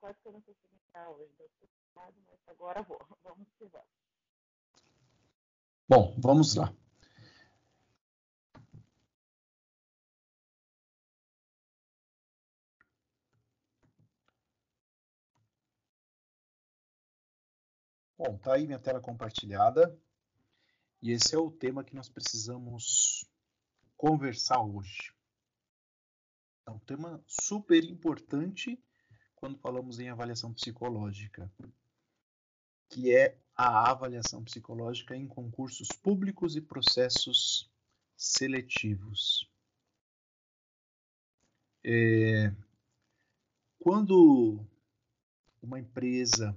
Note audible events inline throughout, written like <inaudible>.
quase que eu não consegui entrar hoje. Mas agora vou. <laughs> Vamos que vamos. Bom, vamos lá. Bom, tá aí minha tela compartilhada. E esse é o tema que nós precisamos conversar hoje. É um tema super importante quando falamos em avaliação psicológica, que é a avaliação psicológica em concursos públicos e processos seletivos. É, quando uma empresa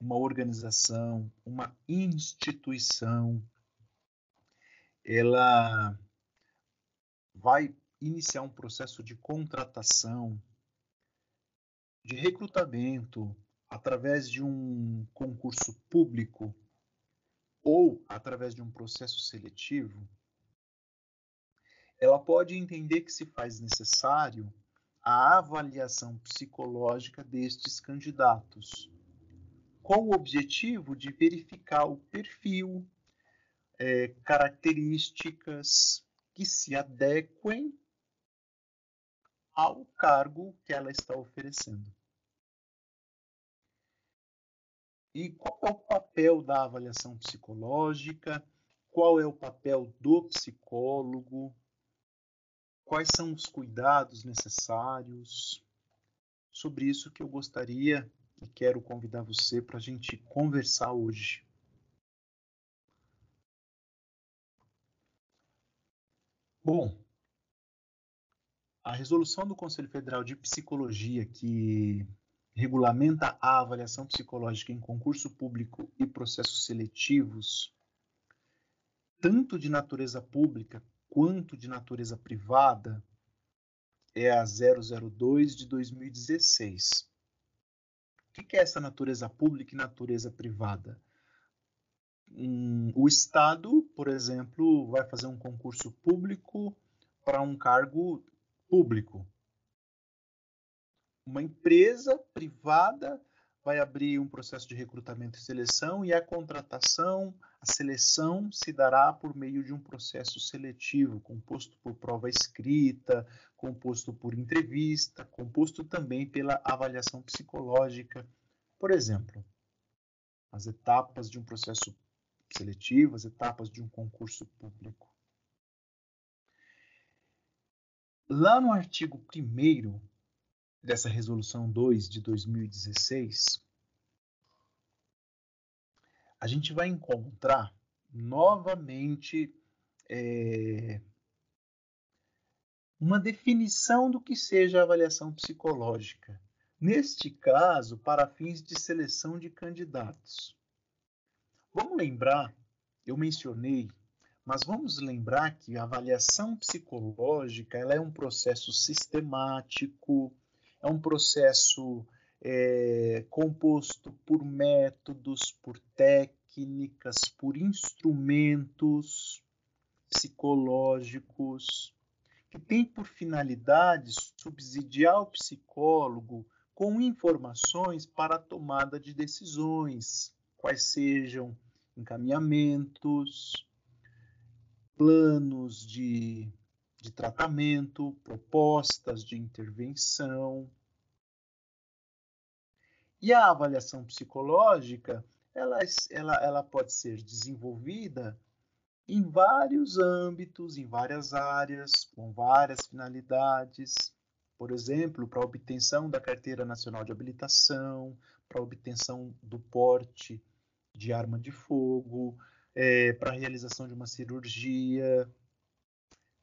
uma organização, uma instituição, ela vai iniciar um processo de contratação, de recrutamento através de um concurso público ou através de um processo seletivo, ela pode entender que se faz necessário a avaliação psicológica destes candidatos com o objetivo de verificar o perfil, é, características que se adequem ao cargo que ela está oferecendo. E qual é o papel da avaliação psicológica? Qual é o papel do psicólogo? Quais são os cuidados necessários? Sobre isso que eu gostaria e quero convidar você para a gente conversar hoje. Bom, a resolução do Conselho Federal de Psicologia que regulamenta a avaliação psicológica em concurso público e processos seletivos, tanto de natureza pública quanto de natureza privada, é a 002 de 2016 que é essa natureza pública e natureza privada? O Estado, por exemplo, vai fazer um concurso público para um cargo público. Uma empresa privada vai abrir um processo de recrutamento e seleção e a contratação, a seleção se dará por meio de um processo seletivo, composto por prova escrita, composto por entrevista, composto também pela avaliação psicológica. Por exemplo, as etapas de um processo seletivo, as etapas de um concurso público. Lá no artigo 1 dessa Resolução 2 de 2016, a gente vai encontrar novamente é, uma definição do que seja avaliação psicológica. Neste caso, para fins de seleção de candidatos. Vamos lembrar, eu mencionei, mas vamos lembrar que a avaliação psicológica ela é um processo sistemático, é um processo é, composto por métodos, por técnicas, por instrumentos psicológicos, que tem por finalidade subsidiar o psicólogo com informações para a tomada de decisões, quais sejam encaminhamentos, planos de de tratamento, propostas de intervenção. E a avaliação psicológica, ela, ela, ela pode ser desenvolvida em vários âmbitos, em várias áreas, com várias finalidades. Por exemplo, para a obtenção da Carteira Nacional de Habilitação, para a obtenção do porte de arma de fogo, é, para a realização de uma cirurgia,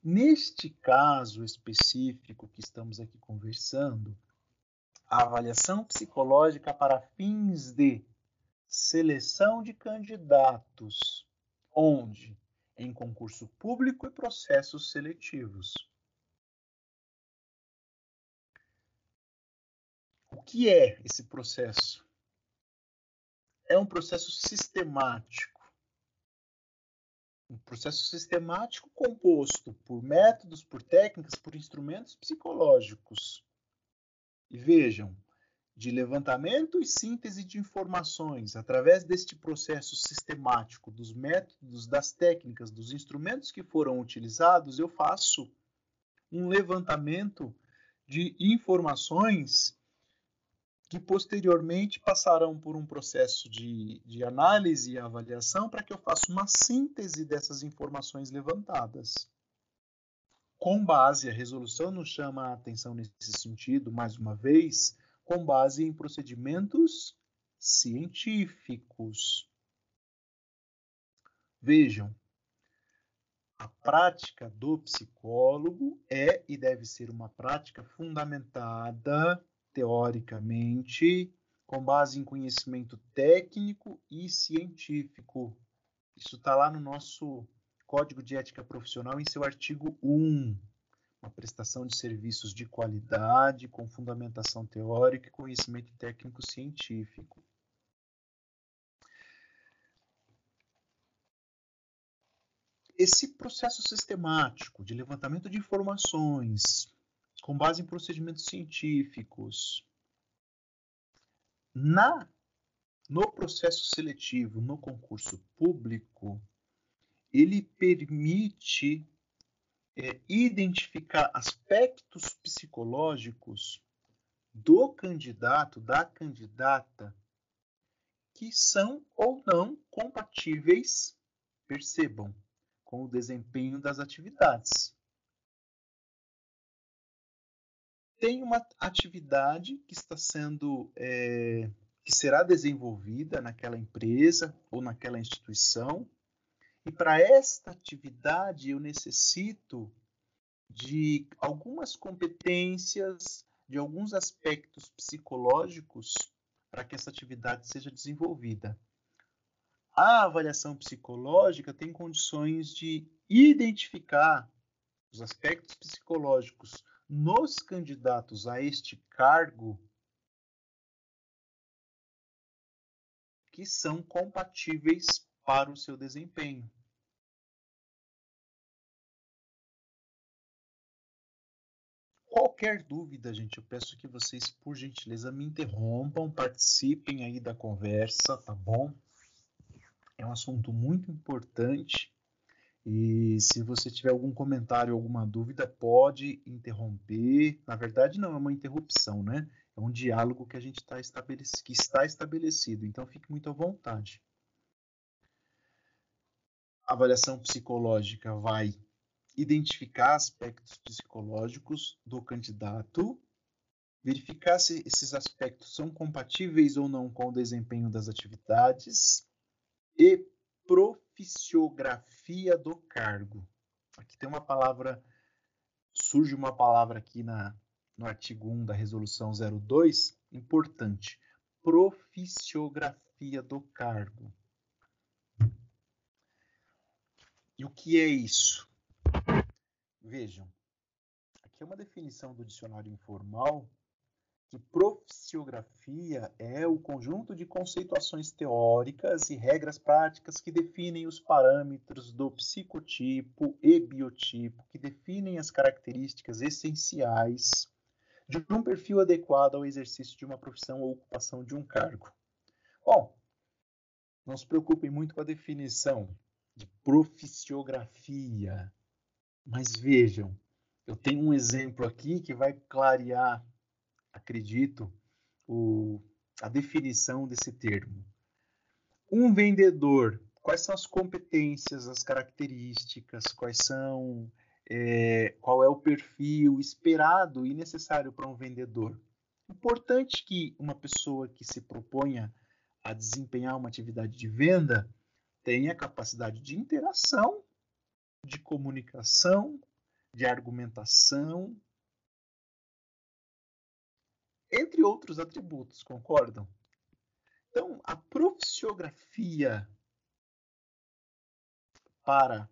Neste caso específico que estamos aqui conversando, a avaliação psicológica para fins de seleção de candidatos, onde? Em concurso público e processos seletivos. O que é esse processo? É um processo sistemático um processo sistemático composto por métodos, por técnicas, por instrumentos psicológicos. E vejam de levantamento e síntese de informações, através deste processo sistemático dos métodos, das técnicas, dos instrumentos que foram utilizados, eu faço um levantamento de informações que posteriormente passarão por um processo de, de análise e avaliação para que eu faça uma síntese dessas informações levantadas. Com base, a resolução nos chama a atenção nesse sentido, mais uma vez, com base em procedimentos científicos. Vejam, a prática do psicólogo é e deve ser uma prática fundamentada teoricamente, com base em conhecimento técnico e científico. Isso está lá no nosso Código de Ética Profissional, em seu artigo 1. Uma prestação de serviços de qualidade, com fundamentação teórica e conhecimento técnico científico. Esse processo sistemático de levantamento de informações, com base em procedimentos científicos. Na no processo seletivo, no concurso público, ele permite é, identificar aspectos psicológicos do candidato, da candidata, que são ou não compatíveis, percebam, com o desempenho das atividades. Tem uma atividade que está sendo é, que será desenvolvida naquela empresa ou naquela instituição e para esta atividade eu necessito de algumas competências, de alguns aspectos psicológicos para que essa atividade seja desenvolvida. A avaliação psicológica tem condições de identificar os aspectos psicológicos nos candidatos a este cargo que são compatíveis para o seu desempenho. Qualquer dúvida, gente, eu peço que vocês, por gentileza, me interrompam, participem aí da conversa, tá bom? É um assunto muito importante e se você tiver algum comentário, alguma dúvida, pode interromper. Na verdade, não é uma interrupção, né? É um diálogo que a gente tá que está estabelecido. Então, fique muito à vontade. A avaliação psicológica vai identificar aspectos psicológicos do candidato, verificar se esses aspectos são compatíveis ou não com o desempenho das atividades e profisiografia do cargo. Aqui tem uma palavra, surge uma palavra aqui na, no artigo 1 da resolução 02, importante. Profisiografia do cargo. E o que é isso? Vejam, aqui é uma definição do dicionário informal que é o conjunto de conceituações teóricas e regras práticas que definem os parâmetros do psicotipo e biotipo, que definem as características essenciais de um perfil adequado ao exercício de uma profissão ou ocupação de um cargo. Bom, não se preocupem muito com a definição de profisiografia, mas vejam, eu tenho um exemplo aqui que vai clarear acredito, o, a definição desse termo. Um vendedor, quais são as competências, as características, quais são, é, qual é o perfil esperado e necessário para um vendedor? Importante que uma pessoa que se proponha a desempenhar uma atividade de venda tenha capacidade de interação, de comunicação, de argumentação, entre outros atributos, concordam? Então, a profissiografia para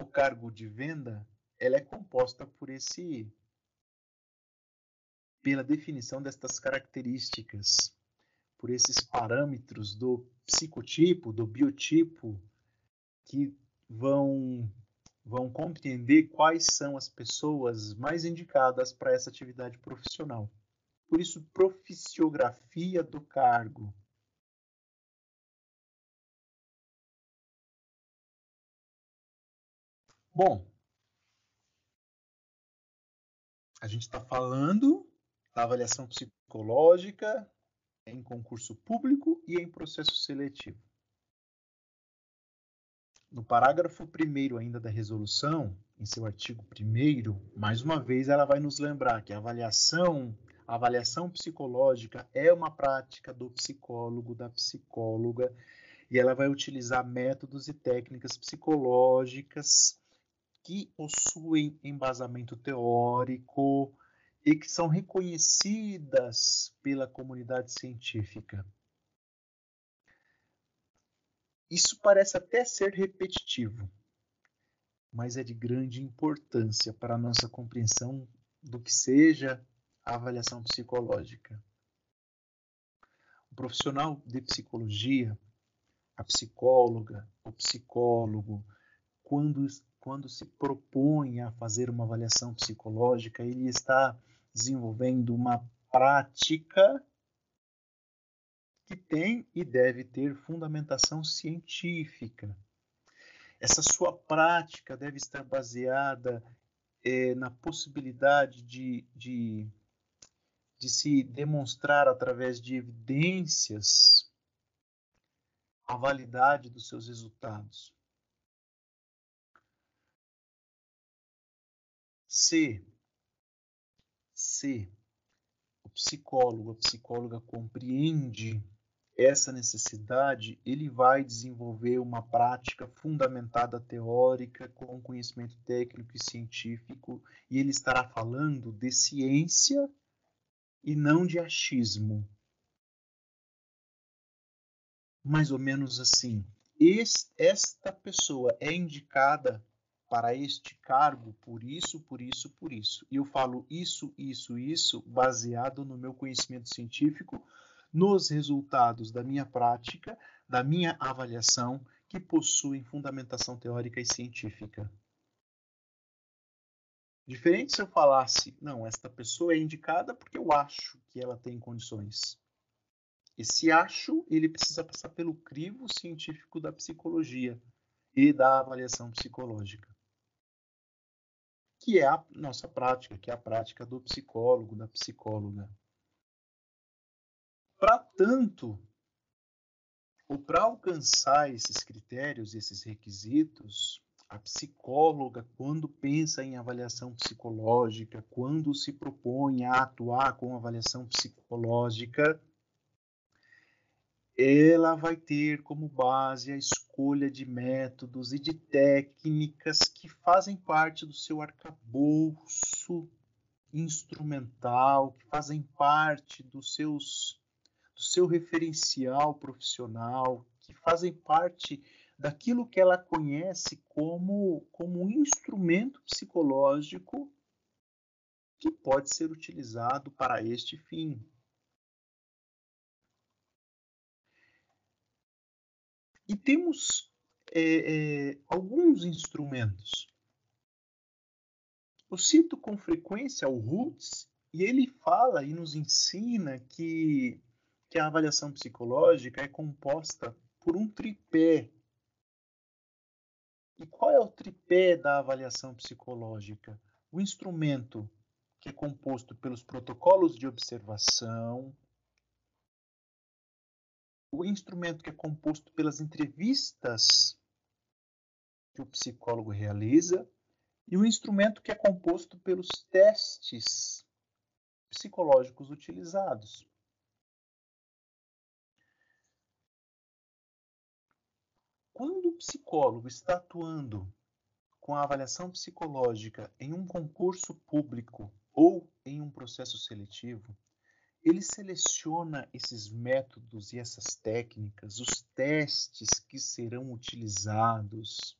o cargo de venda, ela é composta por esse pela definição destas características, por esses parâmetros do psicotipo, do biotipo que vão vão compreender quais são as pessoas mais indicadas para essa atividade profissional. Por isso, proficiografia do cargo. Bom, a gente está falando da avaliação psicológica em concurso público e em processo seletivo. No parágrafo 1 ainda da resolução, em seu artigo 1 mais uma vez ela vai nos lembrar que a avaliação, a avaliação psicológica é uma prática do psicólogo, da psicóloga, e ela vai utilizar métodos e técnicas psicológicas que possuem embasamento teórico e que são reconhecidas pela comunidade científica. Isso parece até ser repetitivo, mas é de grande importância para a nossa compreensão do que seja avaliação psicológica. O profissional de psicologia, a psicóloga, o psicólogo, quando quando se propõe a fazer uma avaliação psicológica, ele está desenvolvendo uma prática que tem e deve ter fundamentação científica. Essa sua prática deve estar baseada é, na possibilidade de, de, de se demonstrar através de evidências a validade dos seus resultados. Se, se o psicólogo, a psicóloga compreende essa necessidade, ele vai desenvolver uma prática fundamentada teórica com conhecimento técnico e científico, e ele estará falando de ciência e não de achismo. Mais ou menos assim. esta pessoa é indicada para este cargo por isso, por isso, por isso. E eu falo isso, isso, isso, baseado no meu conhecimento científico, nos resultados da minha prática, da minha avaliação, que possuem fundamentação teórica e científica. Diferente se eu falasse, não, esta pessoa é indicada porque eu acho que ela tem condições. Esse acho, ele precisa passar pelo crivo científico da psicologia e da avaliação psicológica que é a nossa prática, que é a prática do psicólogo, da psicóloga. Para tanto, ou para alcançar esses critérios, esses requisitos, a psicóloga, quando pensa em avaliação psicológica, quando se propõe a atuar com avaliação psicológica, ela vai ter como base a escolha de métodos e de técnicas que fazem parte do seu arcabouço instrumental, que fazem parte dos seus, do seu referencial profissional, que fazem parte daquilo que ela conhece como, como um instrumento psicológico que pode ser utilizado para este fim. E temos é, é, alguns instrumentos. Eu cito com frequência o Roots e ele fala e nos ensina que, que a avaliação psicológica é composta por um tripé. E qual é o tripé da avaliação psicológica? O instrumento que é composto pelos protocolos de observação, o instrumento que é composto pelas entrevistas que o psicólogo realiza e o instrumento que é composto pelos testes psicológicos utilizados. Quando o psicólogo está atuando com a avaliação psicológica em um concurso público ou em um processo seletivo, ele seleciona esses métodos e essas técnicas, os testes que serão utilizados,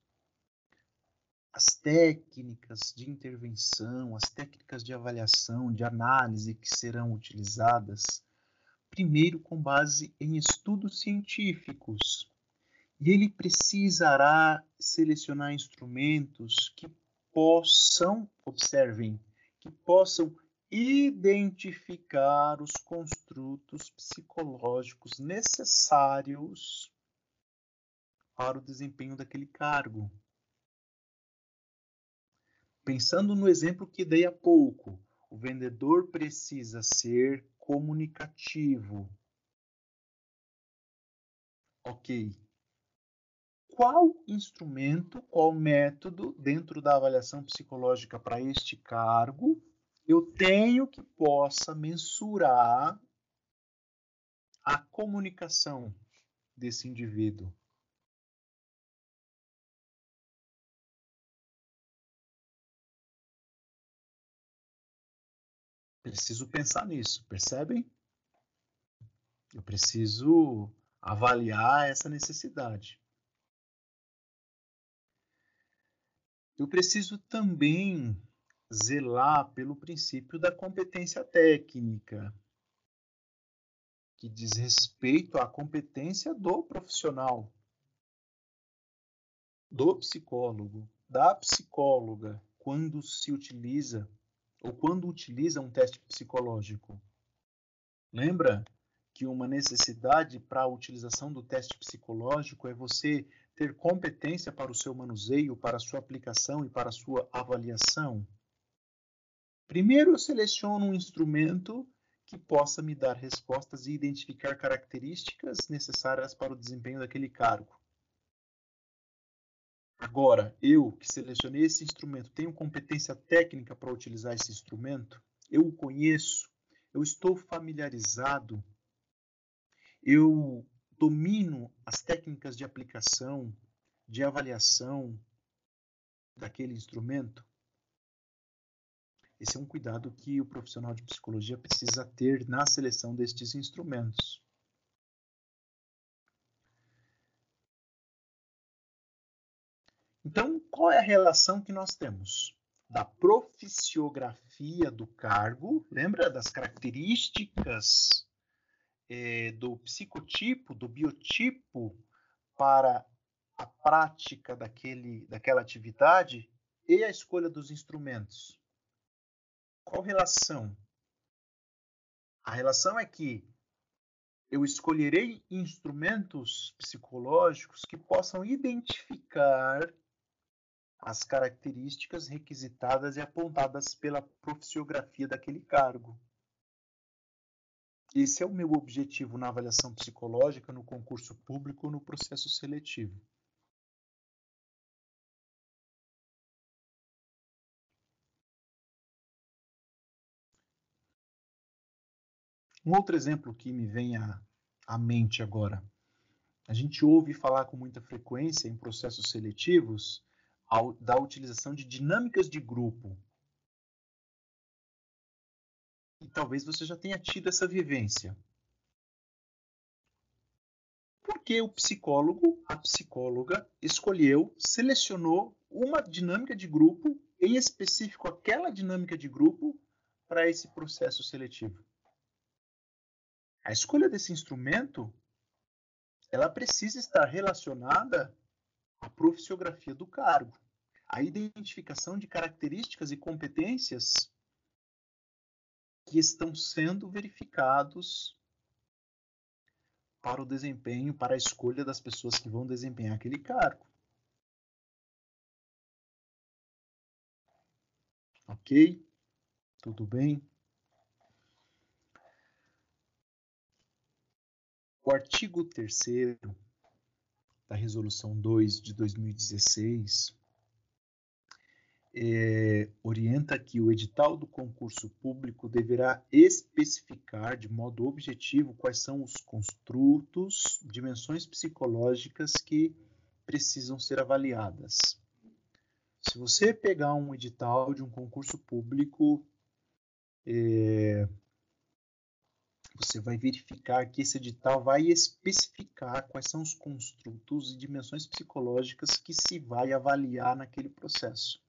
as técnicas de intervenção, as técnicas de avaliação, de análise que serão utilizadas, primeiro com base em estudos científicos. E ele precisará selecionar instrumentos que possam, observem, que possam identificar os construtos psicológicos necessários para o desempenho daquele cargo. Pensando no exemplo que dei há pouco, o vendedor precisa ser comunicativo. Ok. Qual instrumento, qual método dentro da avaliação psicológica para este cargo eu tenho que possa mensurar a comunicação desse indivíduo? Preciso pensar nisso, percebem? Eu preciso avaliar essa necessidade. Eu preciso também zelar pelo princípio da competência técnica, que diz respeito à competência do profissional, do psicólogo, da psicóloga, quando se utiliza ou quando utiliza um teste psicológico. Lembra que uma necessidade para a utilização do teste psicológico é você ter competência para o seu manuseio, para a sua aplicação e para a sua avaliação? Primeiro, eu seleciono um instrumento que possa me dar respostas e identificar características necessárias para o desempenho daquele cargo. Agora, eu que selecionei esse instrumento, tenho competência técnica para utilizar esse instrumento? Eu o conheço? Eu estou familiarizado? Eu domino as técnicas de aplicação, de avaliação daquele instrumento? Esse é um cuidado que o profissional de psicologia precisa ter na seleção destes instrumentos. Então, qual é a relação que nós temos? Da proficiografia do cargo, lembra das características é, do psicotipo, do biotipo para a prática daquele, daquela atividade e a escolha dos instrumentos. Qual relação? A relação é que eu escolherei instrumentos psicológicos que possam identificar as características requisitadas e apontadas pela proficiografia daquele cargo. Esse é o meu objetivo na avaliação psicológica, no concurso público, no processo seletivo. Um outro exemplo que me vem à, à mente agora. A gente ouve falar com muita frequência em processos seletivos da utilização de dinâmicas de grupo. E talvez você já tenha tido essa vivência. Porque o psicólogo, a psicóloga, escolheu, selecionou uma dinâmica de grupo, em específico aquela dinâmica de grupo, para esse processo seletivo. A escolha desse instrumento, ela precisa estar relacionada a proficiografia do cargo, a identificação de características e competências que estão sendo verificados para o desempenho, para a escolha das pessoas que vão desempenhar aquele cargo. Ok? Tudo bem? O artigo 3 da Resolução 2 de 2016 é, orienta que o edital do concurso público deverá especificar de modo objetivo quais são os construtos, dimensões psicológicas que precisam ser avaliadas. Se você pegar um edital de um concurso público, é, você vai verificar que esse edital vai especificar quais são os construtos e dimensões psicológicas que se vai avaliar naquele processo.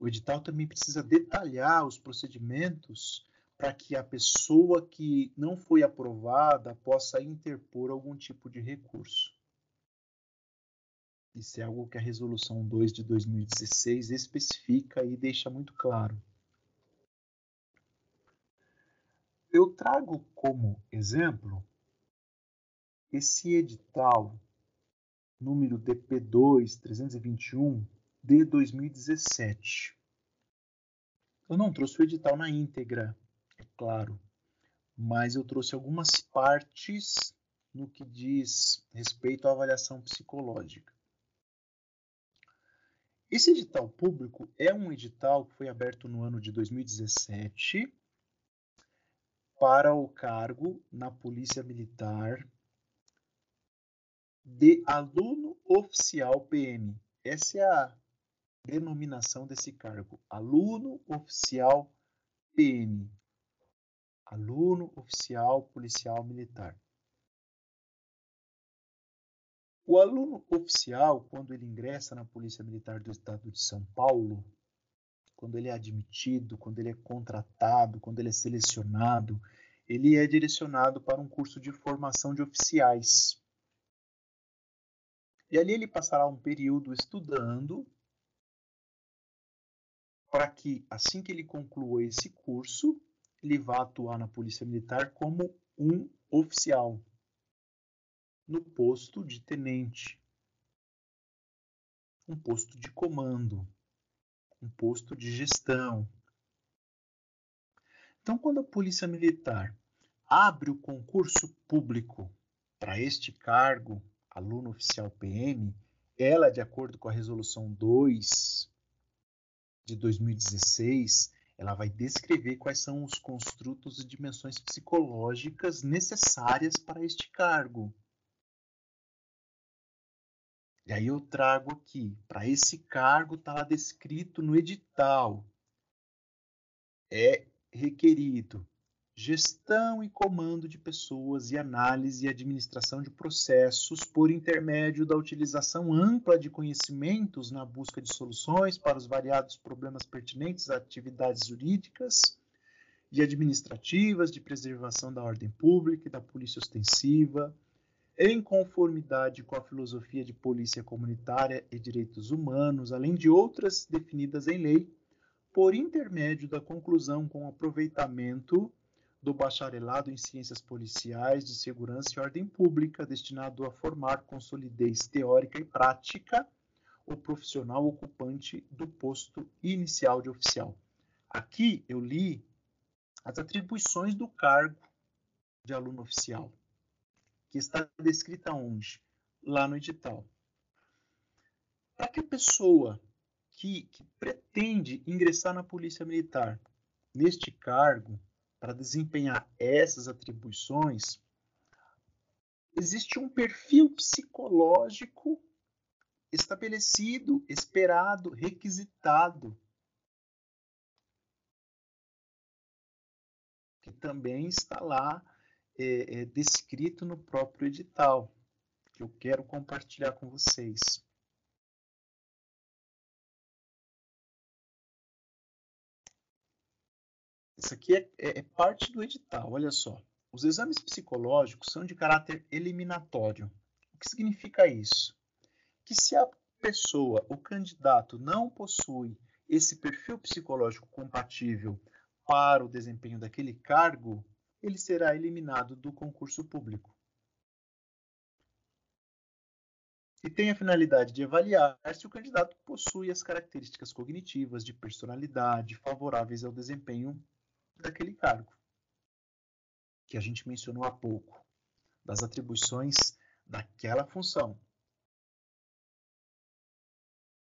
O edital também precisa detalhar os procedimentos para que a pessoa que não foi aprovada possa interpor algum tipo de recurso. Isso é algo que a Resolução 2 de 2016 especifica e deixa muito claro. eu trago como exemplo esse edital número DP2 321 de 2017. Eu não trouxe o edital na íntegra, é claro, mas eu trouxe algumas partes no que diz respeito à avaliação psicológica. Esse edital público é um edital que foi aberto no ano de 2017 para o cargo na Polícia Militar de aluno oficial PM. Essa é a denominação desse cargo, aluno oficial PM. Aluno oficial policial militar. O aluno oficial, quando ele ingressa na Polícia Militar do Estado de São Paulo, quando ele é admitido, quando ele é contratado, quando ele é selecionado, ele é direcionado para um curso de formação de oficiais. E ali ele passará um período estudando para que, assim que ele conclua esse curso, ele vá atuar na Polícia Militar como um oficial no posto de tenente, um posto de comando, um posto de gestão. Então, quando a Polícia Militar abre o concurso público para este cargo, aluno oficial PM, ela, de acordo com a Resolução 2 de 2016, ela vai descrever quais são os construtos e dimensões psicológicas necessárias para este cargo. E aí eu trago aqui, para esse cargo está descrito no edital. É requerido gestão e comando de pessoas e análise e administração de processos por intermédio da utilização ampla de conhecimentos na busca de soluções para os variados problemas pertinentes a atividades jurídicas e administrativas de preservação da ordem pública e da polícia ostensiva, em conformidade com a filosofia de polícia comunitária e direitos humanos, além de outras definidas em lei, por intermédio da conclusão com aproveitamento do bacharelado em Ciências Policiais de Segurança e Ordem Pública, destinado a formar com solidez teórica e prática o profissional ocupante do posto inicial de oficial. Aqui eu li as atribuições do cargo de aluno oficial que está descrita onde? Lá no edital. Para que a pessoa que, que pretende ingressar na Polícia Militar neste cargo, para desempenhar essas atribuições, existe um perfil psicológico estabelecido, esperado, requisitado, que também está lá é, é descrito no próprio edital, que eu quero compartilhar com vocês. Isso aqui é, é, é parte do edital, olha só. Os exames psicológicos são de caráter eliminatório. O que significa isso? Que se a pessoa, o candidato, não possui esse perfil psicológico compatível para o desempenho daquele cargo, ele será eliminado do concurso público. E tem a finalidade de avaliar se o candidato possui as características cognitivas de personalidade favoráveis ao desempenho daquele cargo, que a gente mencionou há pouco, das atribuições daquela função.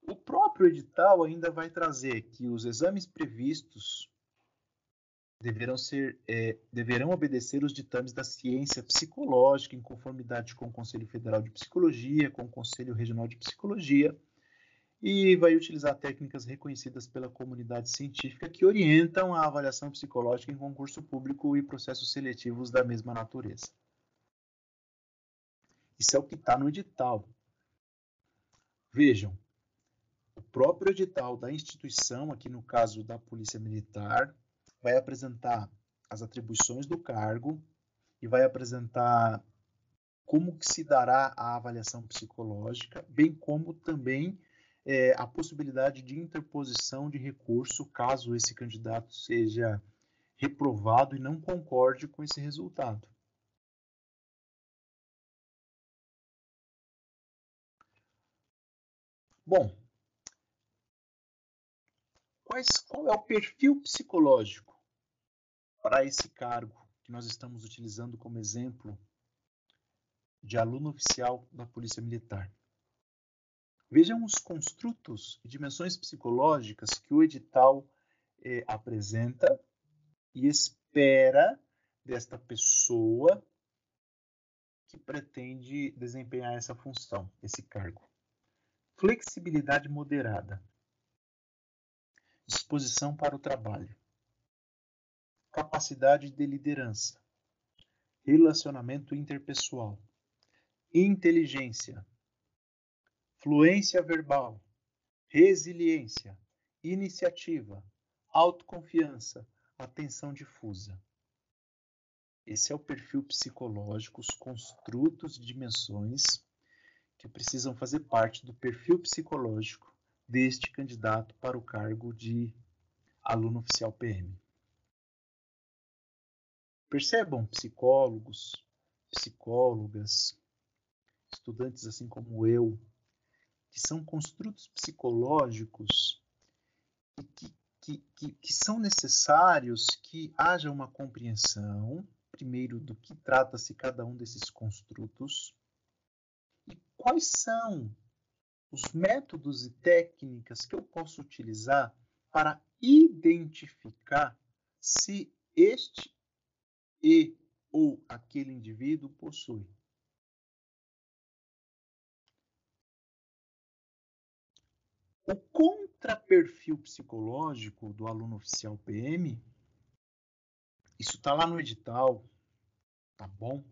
O próprio edital ainda vai trazer que os exames previstos deverão, ser, é, deverão obedecer os ditames da ciência psicológica em conformidade com o Conselho Federal de Psicologia, com o Conselho Regional de Psicologia, e vai utilizar técnicas reconhecidas pela comunidade científica que orientam a avaliação psicológica em concurso público e processos seletivos da mesma natureza. Isso é o que está no edital. Vejam, o próprio edital da instituição, aqui no caso da Polícia Militar, vai apresentar as atribuições do cargo e vai apresentar como que se dará a avaliação psicológica, bem como também é, a possibilidade de interposição de recurso caso esse candidato seja reprovado e não concorde com esse resultado. Bom, quais, qual é o perfil psicológico para esse cargo que nós estamos utilizando como exemplo de aluno oficial da Polícia Militar? Vejam os construtos e dimensões psicológicas que o edital eh, apresenta e espera desta pessoa que pretende desempenhar essa função, esse cargo. Flexibilidade moderada. Disposição para o trabalho. Capacidade de liderança. Relacionamento interpessoal. Inteligência fluência verbal, resiliência, iniciativa, autoconfiança, atenção difusa. Esse é o perfil psicológico, os construtos e dimensões que precisam fazer parte do perfil psicológico deste candidato para o cargo de aluno oficial PM. Percebam, psicólogos, psicólogas, estudantes assim como eu, que são construtos psicológicos que, que, que, que são necessários que haja uma compreensão, primeiro, do que trata-se cada um desses construtos e quais são os métodos e técnicas que eu posso utilizar para identificar se este e ou aquele indivíduo possui contraperfil psicológico do aluno oficial PM, isso está lá no edital, tá bom?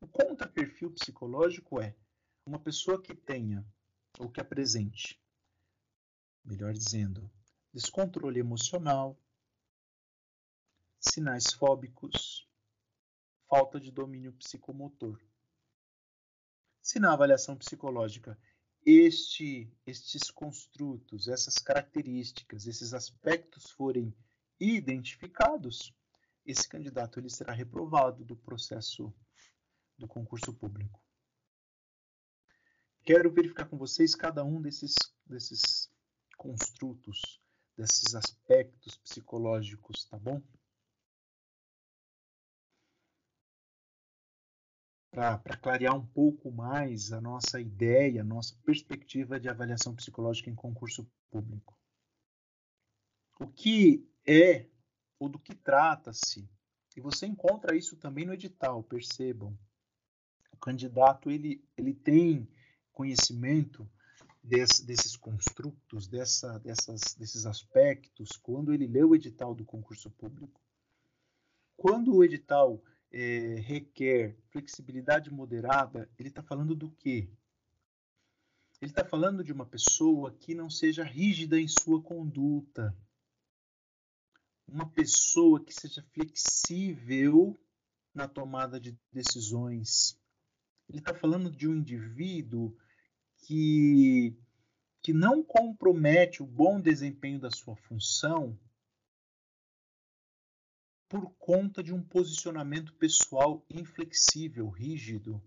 O contraperfil psicológico é uma pessoa que tenha, ou que apresente, melhor dizendo, descontrole emocional, sinais fóbicos, falta de domínio psicomotor. Se na avaliação psicológica este, estes construtos, essas características, esses aspectos forem identificados, esse candidato ele será reprovado do processo do concurso público. Quero verificar com vocês cada um desses, desses construtos, desses aspectos psicológicos, tá bom? Para clarear um pouco mais a nossa ideia, a nossa perspectiva de avaliação psicológica em concurso público. O que é ou do que trata-se? E você encontra isso também no edital, percebam. O candidato ele, ele tem conhecimento desse, desses construtos, dessa, dessas, desses aspectos, quando ele lê o edital do concurso público. Quando o edital é, requer flexibilidade moderada, ele está falando do quê? Ele está falando de uma pessoa que não seja rígida em sua conduta, uma pessoa que seja flexível na tomada de decisões. Ele está falando de um indivíduo que, que não compromete o bom desempenho da sua função por conta de um posicionamento pessoal inflexível, rígido.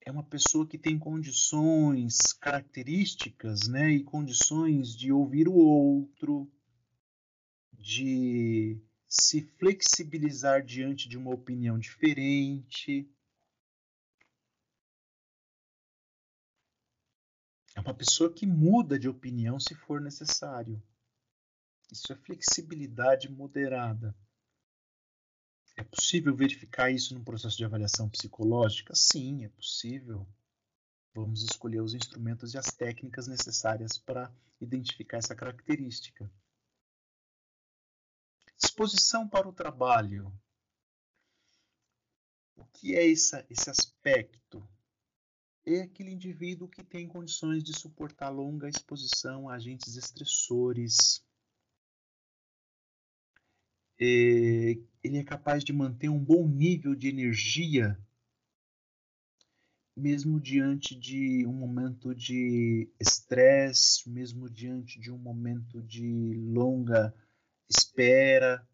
É uma pessoa que tem condições, características, né, e condições de ouvir o outro, de se flexibilizar diante de uma opinião diferente. É uma pessoa que muda de opinião se for necessário. Isso é flexibilidade moderada. É possível verificar isso no processo de avaliação psicológica? Sim, é possível. Vamos escolher os instrumentos e as técnicas necessárias para identificar essa característica. Disposição para o trabalho. O que é esse, esse aspecto? É aquele indivíduo que tem condições de suportar longa exposição a agentes estressores, ele é capaz de manter um bom nível de energia mesmo diante de um momento de estresse, mesmo diante de um momento de longa espera,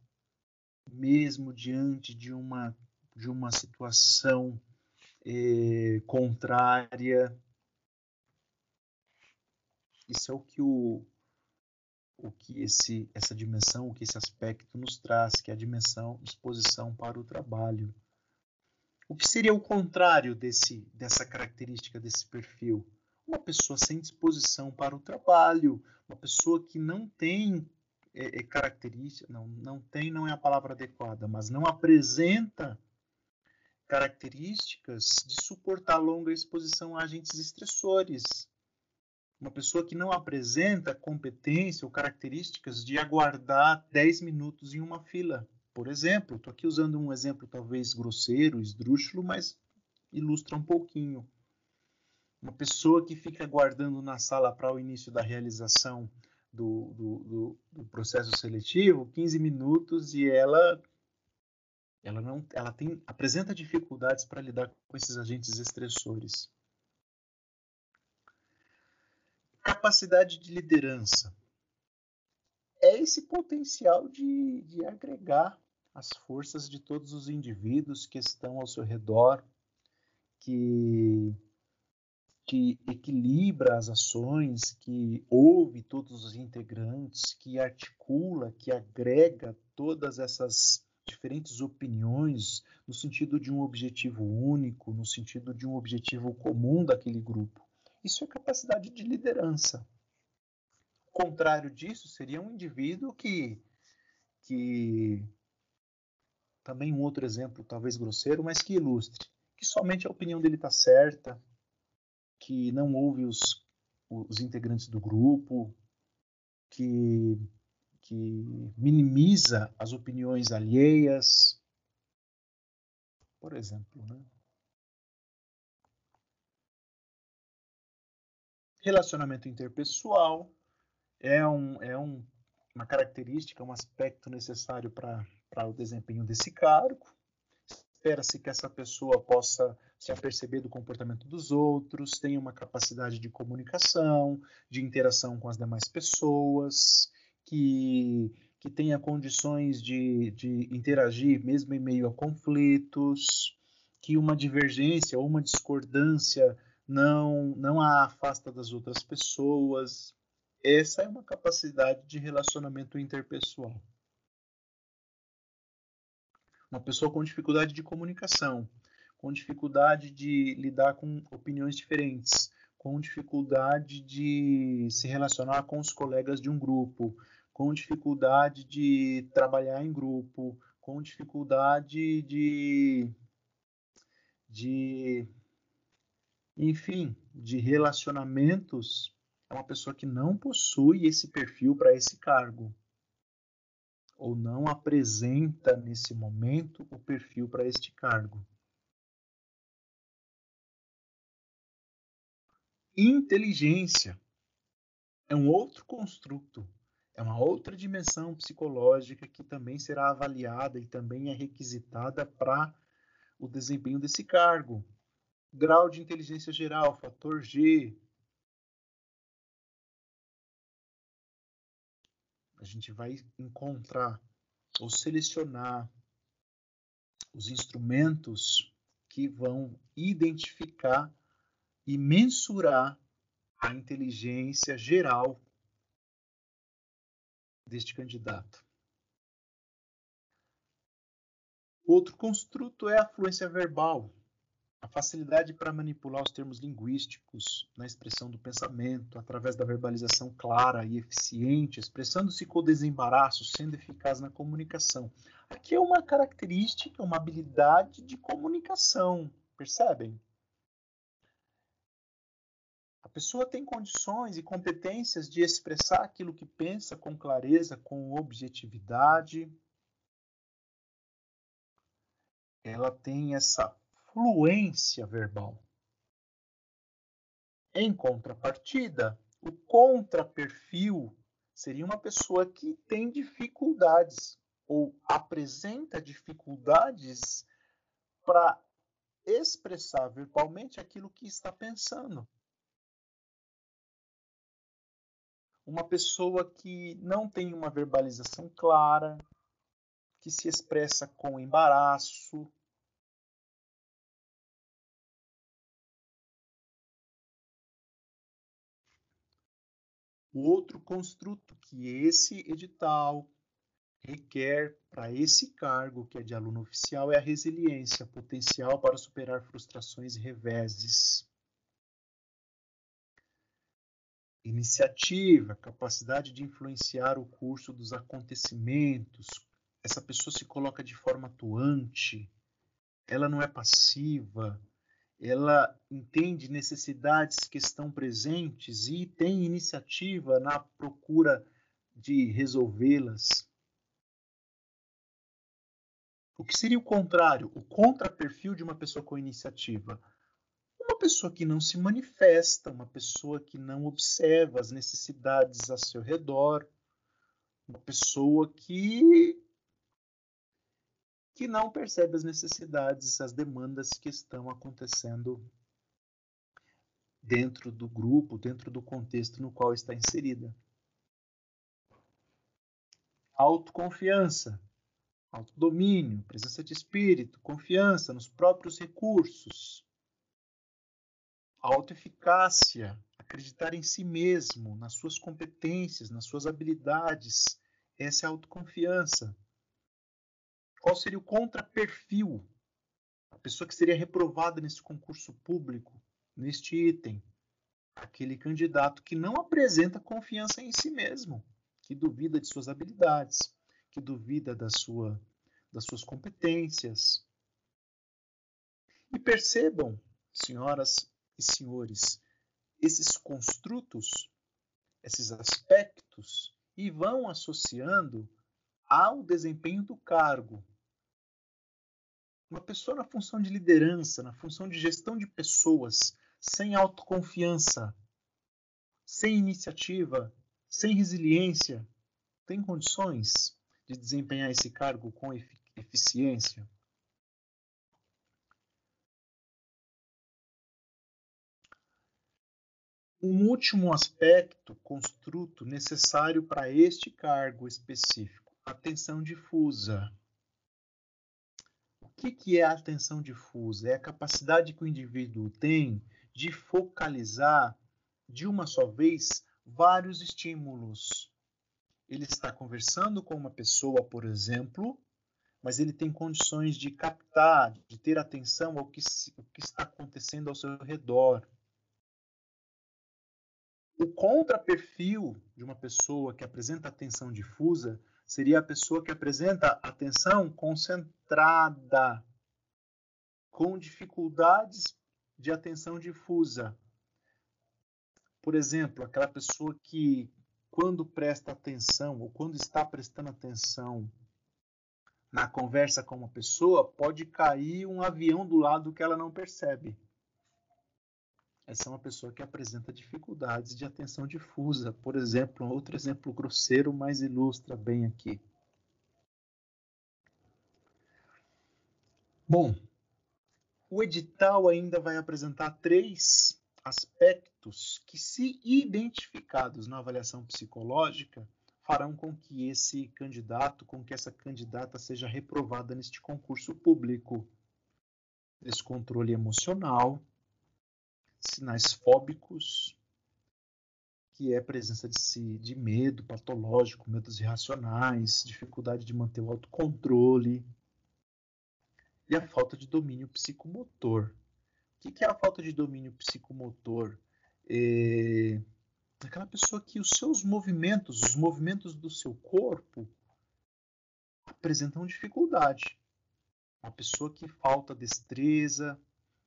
mesmo diante de uma, de uma situação eh, contrária. Isso é o que o, o que esse, essa dimensão, o que esse aspecto nos traz, que é a dimensão disposição para o trabalho. O que seria o contrário desse, dessa característica, desse perfil? Uma pessoa sem disposição para o trabalho, uma pessoa que não tem é, é característica, não, não tem não é a palavra adequada, mas não apresenta características de suportar longa exposição a agentes estressores. Uma pessoa que não apresenta competência ou características de aguardar 10 minutos em uma fila, por exemplo. Estou aqui usando um exemplo talvez grosseiro, esdrúxulo, mas ilustra um pouquinho. Uma pessoa que fica aguardando na sala para o início da realização do, do, do, do, processo seletivo 15 minutos e ela ela não ela tem apresenta dificuldades para lidar com esses agentes estressores capacidade de liderança é esse potencial de, de agregar as forças de todos os indivíduos que estão ao seu redor, que, que equilibra as ações, que ouve todos os integrantes, que articula, que agrega todas essas diferentes opiniões no sentido de um objetivo único, no sentido de um objetivo comum daquele grupo. Isso é capacidade de liderança. O contrário disso seria um indivíduo que, que também um outro exemplo, talvez grosseiro, mas que ilustre, que somente a opinião dele está certa, que não ouve os, os integrantes do grupo, que, que minimiza as opiniões alheias, por exemplo, né? Relacionamento interpessoal é, um, é um, uma característica, um aspecto necessário para o desempenho desse cargo. Espera-se que essa pessoa possa se aperceber do comportamento dos outros, tenha uma capacidade de comunicação, de interação com as demais pessoas, que, que tenha condições de, de interagir mesmo em meio a conflitos, que uma divergência ou uma discordância não, não a afasta das outras pessoas. Essa é uma capacidade de relacionamento interpessoal. Uma pessoa com dificuldade de comunicação, com dificuldade de lidar com opiniões diferentes, com dificuldade de se relacionar com os colegas de um grupo, com dificuldade de trabalhar em grupo, com dificuldade de, de enfim, de relacionamentos, é uma pessoa que não possui esse perfil para esse cargo. Ou não apresenta nesse momento o perfil para este cargo. Inteligência é um outro construto, é uma outra dimensão psicológica que também será avaliada e também é requisitada para o desempenho desse cargo grau de inteligência geral, fator G. A gente vai encontrar ou selecionar os instrumentos que vão identificar e mensurar a inteligência geral deste candidato. Outro construto é a fluência verbal, a facilidade para manipular os termos linguísticos na expressão do pensamento, através da verbalização clara e eficiente, expressando-se com desembaraço, sendo eficaz na comunicação. Aqui é uma característica, uma habilidade de comunicação, percebem? A pessoa tem condições e competências de expressar aquilo que pensa com clareza, com objetividade. Ela tem essa fluência verbal. Em contrapartida, o contraperfil seria uma pessoa que tem dificuldades ou apresenta dificuldades para expressar verbalmente aquilo que está pensando. Uma pessoa que não tem uma verbalização clara, que se expressa com embaraço, O outro construto que esse edital requer para esse cargo, que é de aluno oficial, é a resiliência, potencial para superar frustrações e reveses. Iniciativa, capacidade de influenciar o curso dos acontecimentos. Essa pessoa se coloca de forma atuante, ela não é passiva, ela entende necessidades que estão presentes e tem iniciativa na procura de resolvê-las. O que seria o contrário, o contraperfil de uma pessoa com iniciativa? Uma pessoa que não se manifesta, uma pessoa que não observa as necessidades a seu redor, uma pessoa que que não percebe as necessidades, as demandas que estão acontecendo dentro do grupo, dentro do contexto no qual está inserida. Autoconfiança, autodomínio, presença de espírito, confiança nos próprios recursos, autoeficácia, acreditar em si mesmo, nas suas competências, nas suas habilidades. Essa é a autoconfiança. Qual seria o contraperfil? A pessoa que seria reprovada nesse concurso público, neste item. Aquele candidato que não apresenta confiança em si mesmo, que duvida de suas habilidades, que duvida da sua, das suas competências. E percebam, senhoras e senhores, esses construtos, esses aspectos, e vão associando ao desempenho do cargo, uma pessoa na função de liderança, na função de gestão de pessoas, sem autoconfiança, sem iniciativa, sem resiliência, tem condições de desempenhar esse cargo com eficiência? Um último aspecto, construto, necessário para este cargo específico: atenção difusa que, que é a atenção difusa? É a capacidade que o indivíduo tem de focalizar de uma só vez vários estímulos. Ele está conversando com uma pessoa, por exemplo, mas ele tem condições de captar, de ter atenção ao que, que está acontecendo ao seu redor. O contraperfil de uma pessoa que apresenta atenção difusa seria a pessoa que apresenta atenção concentrada, com dificuldades de atenção difusa. Por exemplo, aquela pessoa que, quando presta atenção ou quando está prestando atenção na conversa com uma pessoa, pode cair um avião do lado que ela não percebe. Essa é uma pessoa que apresenta dificuldades de atenção difusa. Por exemplo, outro exemplo grosseiro, mas ilustra bem aqui. Bom, o edital ainda vai apresentar três aspectos que, se identificados na avaliação psicológica, farão com que esse candidato, com que essa candidata seja reprovada neste concurso público. Descontrole emocional, sinais fóbicos, que é a presença de, si, de medo patológico, medos irracionais, dificuldade de manter o autocontrole e a falta de domínio psicomotor. O que é a falta de domínio psicomotor? É aquela pessoa que os seus movimentos, os movimentos do seu corpo, apresentam dificuldade. Uma pessoa que falta destreza,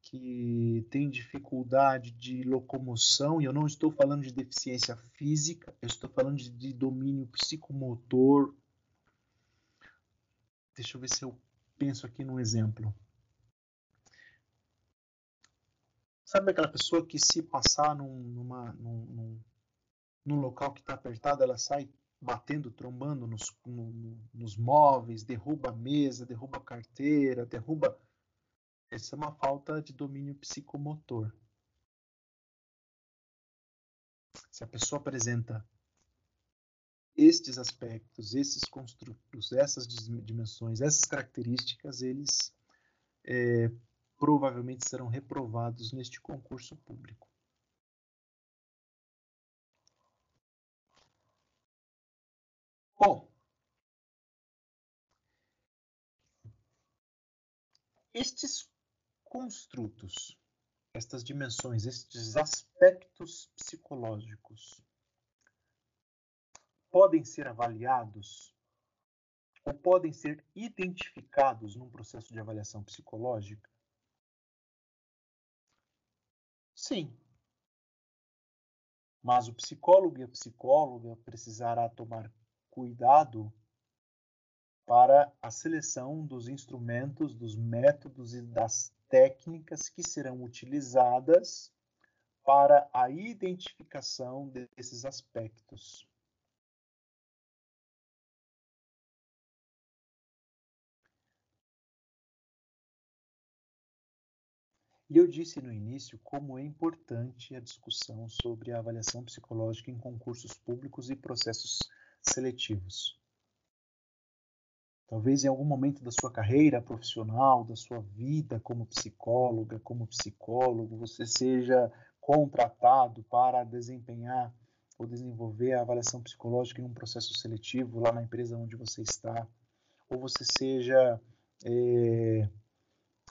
que tem dificuldade de locomoção, e eu não estou falando de deficiência física, eu estou falando de, domínio psicomotor. Deixa eu ver se eu penso aqui num exemplo. Sabe aquela pessoa que se passar num, numa, num, num, num local que está apertado, ela sai batendo, trombando nos, no, nos móveis, derruba a mesa, derruba a carteira, derruba Essa é uma falta de domínio psicomotor. Se a pessoa apresenta estes aspectos, esses construtos, essas dimensões, essas características, eles é, provavelmente serão reprovados neste concurso público. Bom, estes construtos, estas dimensões, estes aspectos psicológicos, podem ser avaliados ou podem ser identificados num processo de avaliação psicológica? Sim. Mas o psicólogo e a psicóloga precisará tomar cuidado para a seleção dos instrumentos, dos métodos e das técnicas que serão utilizadas para a identificação desses aspectos. E eu disse no início como é importante a discussão sobre a avaliação psicológica em concursos públicos e processos seletivos. Talvez em algum momento da sua carreira profissional, da sua vida como psicóloga, como psicólogo, você seja contratado para desempenhar ou desenvolver a avaliação psicológica em um processo seletivo lá na empresa onde você está, ou você seja é,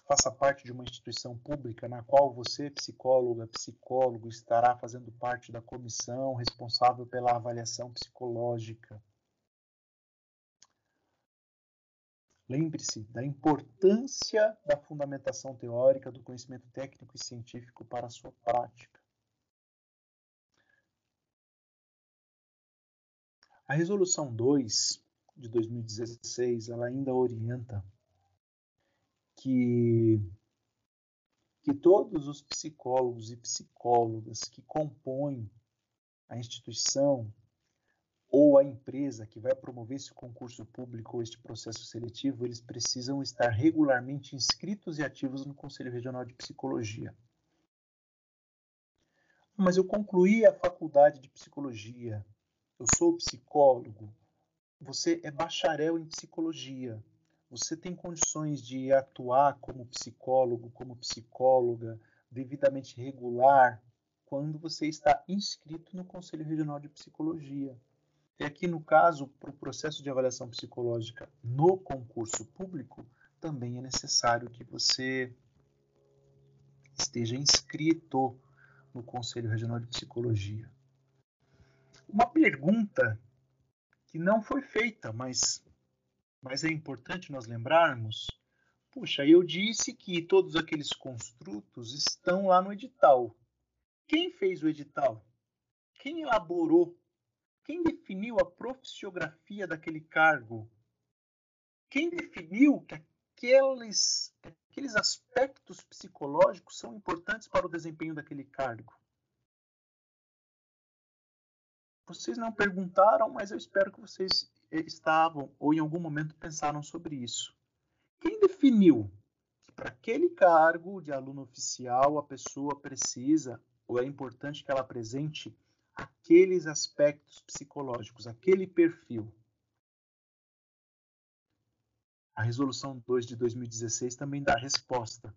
faça parte de uma instituição pública na qual você, psicóloga, psicólogo, estará fazendo parte da comissão responsável pela avaliação psicológica. Lembre-se da importância da fundamentação teórica do conhecimento técnico e científico para a sua prática. A resolução 2 de 2016, ela ainda orienta que, que todos os psicólogos e psicólogas que compõem a instituição ou a empresa que vai promover esse concurso público ou este processo seletivo, eles precisam estar regularmente inscritos e ativos no Conselho Regional de Psicologia. Mas eu concluí a faculdade de psicologia, eu sou psicólogo, você é bacharel em psicologia, você tem condições de atuar como psicólogo, como psicóloga, devidamente regular, quando você está inscrito no Conselho Regional de Psicologia. E aqui, no caso, para o processo de avaliação psicológica no concurso público, também é necessário que você esteja inscrito no Conselho Regional de Psicologia. Uma pergunta que não foi feita, mas mas é importante nós lembrarmos, puxa, eu disse que todos aqueles construtos estão lá no edital. Quem fez o edital? Quem elaborou? Quem definiu a profissiografia daquele cargo? Quem definiu que aqueles, aqueles aspectos psicológicos são importantes para o desempenho daquele cargo? Vocês não perguntaram, mas eu espero que vocês estavam ou em algum momento pensaram sobre isso. Quem definiu que para aquele cargo de aluno oficial a pessoa precisa ou é importante que ela apresente aqueles aspectos psicológicos, aquele perfil? A resolução 2 de 2016 também dá resposta.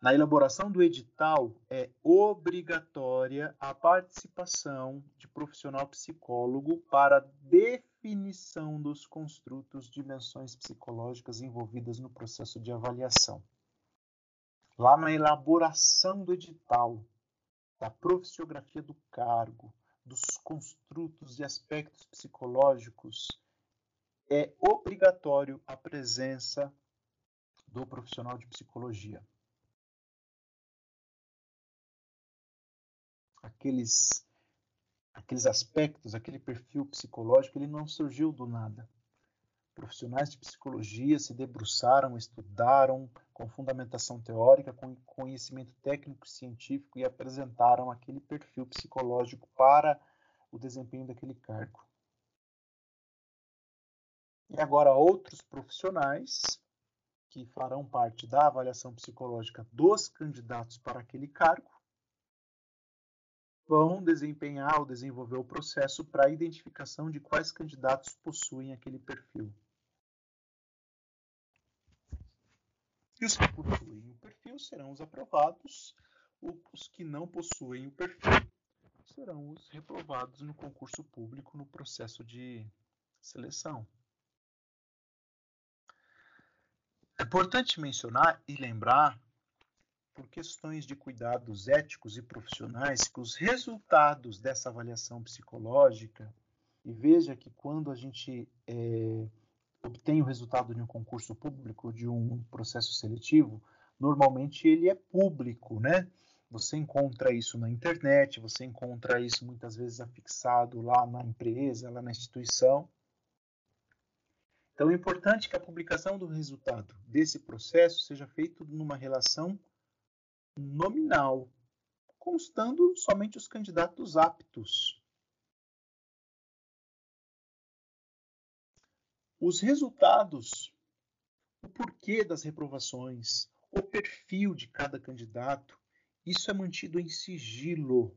Na elaboração do edital, é obrigatória a participação de profissional psicólogo para definição dos construtos, dimensões psicológicas envolvidas no processo de avaliação. Lá na elaboração do edital, da profissiografia do cargo, dos construtos e aspectos psicológicos, é obrigatório a presença do profissional de psicologia. aqueles aqueles aspectos, aquele perfil psicológico, ele não surgiu do nada. Profissionais de psicologia se debruçaram, estudaram com fundamentação teórica, com conhecimento técnico e científico e apresentaram aquele perfil psicológico para o desempenho daquele cargo. E agora outros profissionais que farão parte da avaliação psicológica dos candidatos para aquele cargo vão desempenhar ou desenvolver o processo para a identificação de quais candidatos possuem aquele perfil. E os que possuem o perfil serão os aprovados, os que não possuem o perfil serão os reprovados no concurso público no processo de seleção. É importante mencionar e lembrar, por questões de cuidados éticos e profissionais, que os resultados dessa avaliação psicológica, e veja que quando a gente é, obtém o resultado de um concurso público, de um processo seletivo, normalmente ele é público, né? Você encontra isso na internet, você encontra isso muitas vezes afixado lá na empresa, lá na instituição. Então é importante que a publicação do resultado desse processo seja feita numa relação nominal, constando somente os candidatos aptos. Os resultados, o porquê das reprovações, o perfil de cada candidato, isso é mantido em sigilo.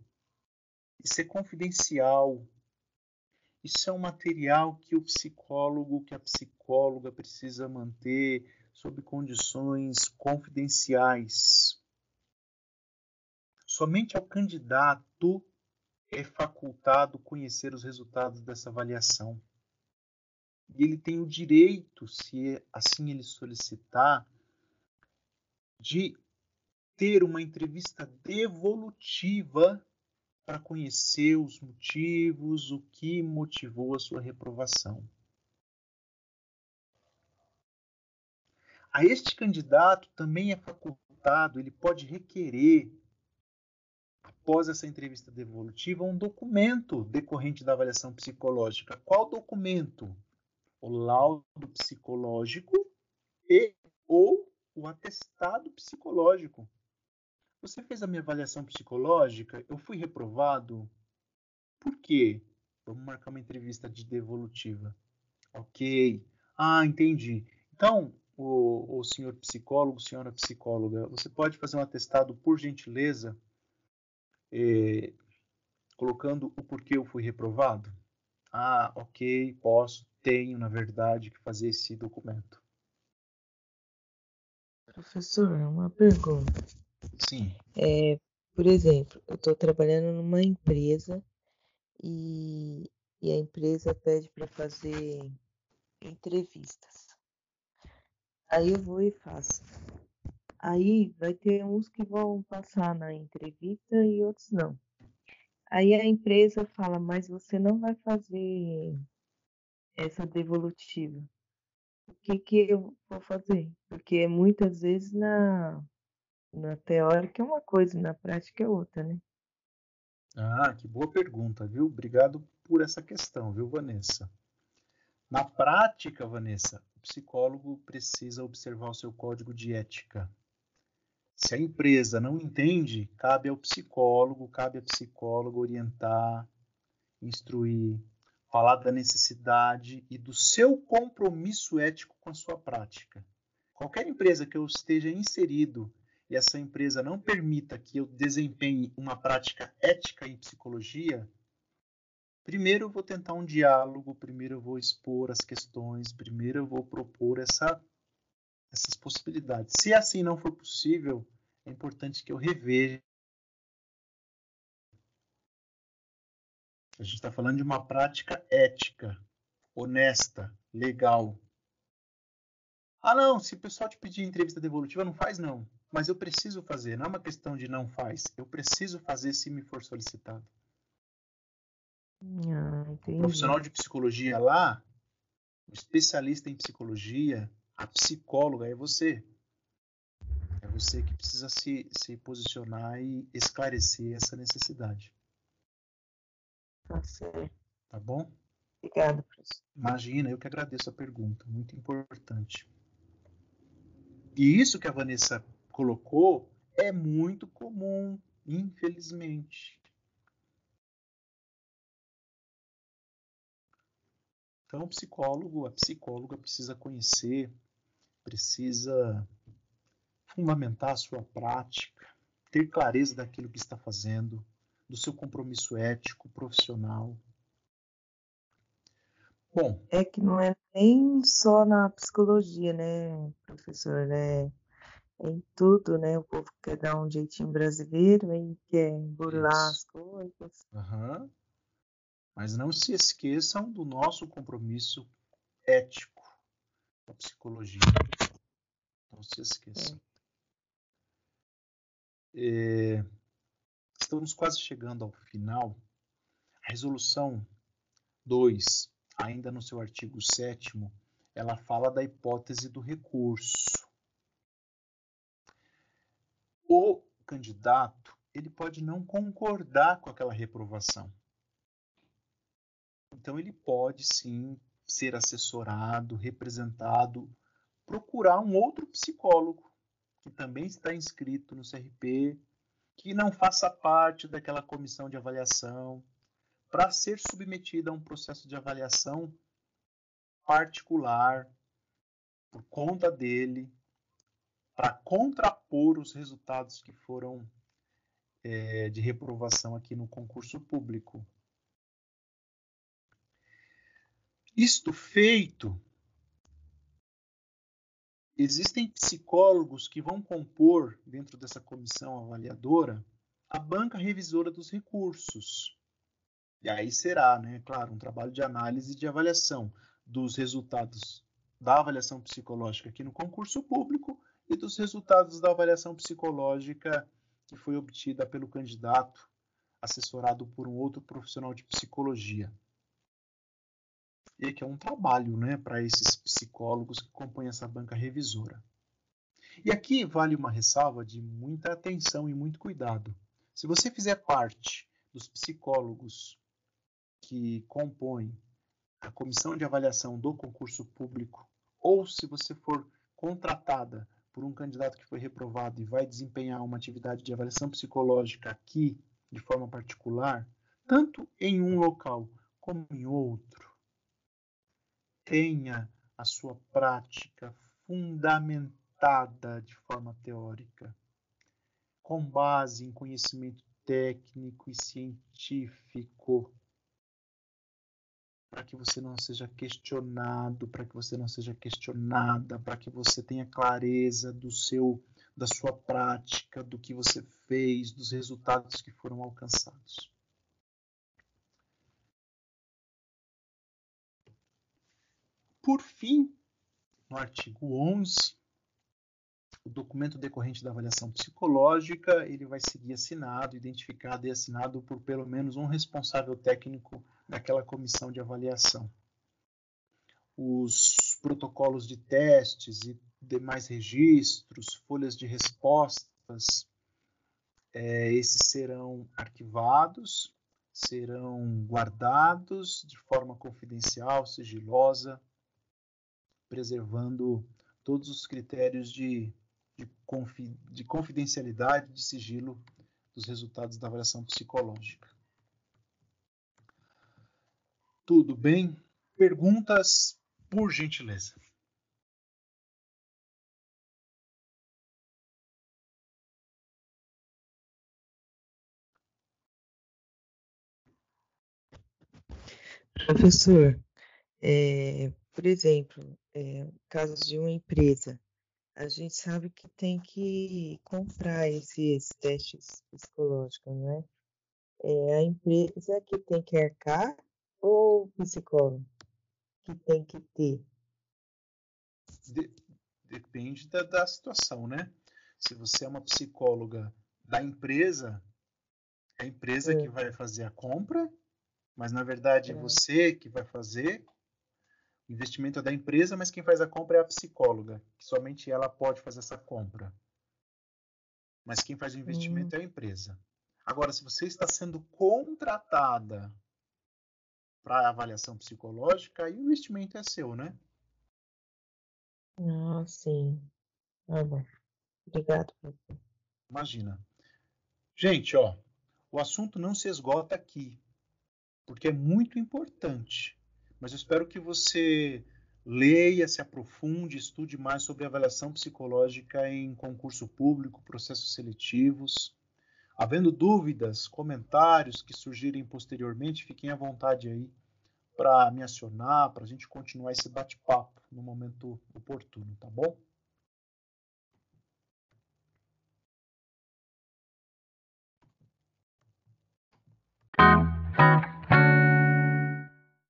Isso é confidencial. Isso é um material que o psicólogo, que a psicóloga precisa manter sob condições confidenciais. Somente ao candidato é facultado conhecer os resultados dessa avaliação. E ele tem o direito, se assim ele solicitar, de ter uma entrevista devolutiva para conhecer os motivos, o que motivou a sua reprovação. A este candidato também é facultado, ele pode requerer, após essa entrevista devolutiva, um documento decorrente da avaliação psicológica. Qual documento? O laudo psicológico e ou o atestado psicológico. Você fez a minha avaliação psicológica, eu fui reprovado. Por quê? Vamos marcar uma entrevista de devolutiva. Ok. Ah, entendi. Então, o, o senhor psicólogo, senhora psicóloga, você pode fazer um atestado, por gentileza, eh, colocando o porquê eu fui reprovado? Ah, ok, posso, tenho, na verdade, que fazer esse documento. Professor, uma pergunta. Sim. É, por exemplo, eu estou trabalhando numa empresa e, e a empresa pede para fazer entrevistas. Aí eu vou e faço. Aí vai ter uns que vão passar na entrevista e outros não. Aí a empresa fala, mas você não vai fazer essa devolutiva. O que, que eu vou fazer? Porque muitas vezes na, na teórica é uma coisa, na prática é outra, né? Ah, que boa pergunta, viu? Obrigado por essa questão, viu, Vanessa? Na prática, Vanessa, o psicólogo precisa observar o seu código de ética. Se a empresa não entende, cabe ao psicólogo, cabe à psicóloga orientar, instruir, falar da necessidade e do seu compromisso ético com a sua prática. Qualquer empresa que eu esteja inserido e essa empresa não permita que eu desempenhe uma prática ética em psicologia, primeiro eu vou tentar um diálogo, primeiro eu vou expor as questões, primeiro eu vou propor essa, essas possibilidades. Se assim não for possível, é importante que eu reveja. A gente está falando de uma prática ética, honesta, legal. Ah, não, se o pessoal te pedir entrevista devolutiva, não faz, não mas eu preciso fazer, não é uma questão de não faz, eu preciso fazer se me for solicitado. Ah, o profissional de psicologia lá, o especialista em psicologia, a psicóloga é você. É você que precisa se, se posicionar e esclarecer essa necessidade. Tá certo. Tá bom? Obrigada, professor. Imagina, eu que agradeço a pergunta, muito importante. E isso que a Vanessa colocou é muito comum, infelizmente. Então, o psicólogo, a psicóloga precisa conhecer, precisa fundamentar a sua prática, ter clareza daquilo que está fazendo, do seu compromisso ético, profissional. Bom. É que não é nem só na psicologia, né, professor? Né? É em tudo, né? O povo quer dar um jeitinho brasileiro e quer burlar Isso. as coisas. Uhum. Mas não se esqueçam do nosso compromisso ético com a psicologia. Não se esqueçam. É. É, estamos quase chegando ao final. A resolução 2, ainda no seu artigo 7, ela fala da hipótese do recurso. O candidato ele pode não concordar com aquela reprovação. Então ele pode sim ser assessorado, representado, procurar um outro psicólogo que também está inscrito no CRP, que não faça parte daquela comissão de avaliação, para ser submetido a um processo de avaliação particular por conta dele, para contrapor os resultados que foram é, de reprovação aqui no concurso público. Isto feito, existem psicólogos que vão compor, dentro dessa comissão avaliadora, a banca revisora dos recursos. E aí será, né, claro, um trabalho de análise e de avaliação dos resultados da avaliação psicológica aqui no concurso público e dos resultados da avaliação psicológica que foi obtida pelo candidato assessorado por um outro profissional de psicologia e que é um trabalho né, para esses psicólogos que compõem essa banca revisora. E aqui vale uma ressalva de muita atenção e muito cuidado. Se você fizer parte dos psicólogos que compõem a comissão de avaliação do concurso público, ou se você for contratada por um candidato que foi reprovado e vai desempenhar uma atividade de avaliação psicológica aqui, de forma particular, tanto em um local como em outro, tenha a sua prática fundamentada de forma teórica, com base em conhecimento técnico e científico, para que você não seja questionado, para que você não seja questionada, para que você tenha clareza do seu da sua prática, do que você fez, dos resultados que foram alcançados. Por fim, no artigo 11, o documento decorrente da avaliação psicológica, ele vai seguir assinado, identificado e assinado por pelo menos um responsável técnico daquela comissão de avaliação. Os protocolos de testes e demais registros, folhas de respostas, é, esses serão arquivados, serão guardados de forma confidencial, sigilosa, preservando todos os critérios de, de, confi, de confidencialidade, de sigilo dos resultados da avaliação psicológica. Tudo bem? Perguntas, por gentileza. Professor, é, por exemplo, é, casos de uma empresa, a gente sabe que tem que comprar esses testes psicológicos, né? É a empresa que tem que arcar ou o psicólogo que tem que ter? De, depende da, da situação, né? Se você é uma psicóloga da empresa, é a empresa é. que vai fazer a compra, mas na verdade é, é você que vai fazer investimento é da empresa, mas quem faz a compra é a psicóloga, que somente ela pode fazer essa compra. Mas quem faz o investimento hum. é a empresa. Agora, se você está sendo contratada para avaliação psicológica, aí o investimento é seu, né? Ah, sim. Ah, bom. Obrigado. Imagina. Gente, ó, o assunto não se esgota aqui, porque é muito importante mas eu espero que você leia, se aprofunde, estude mais sobre avaliação psicológica em concurso público, processos seletivos. Havendo dúvidas, comentários que surgirem posteriormente, fiquem à vontade aí para me acionar, para a gente continuar esse bate-papo no momento oportuno, tá bom?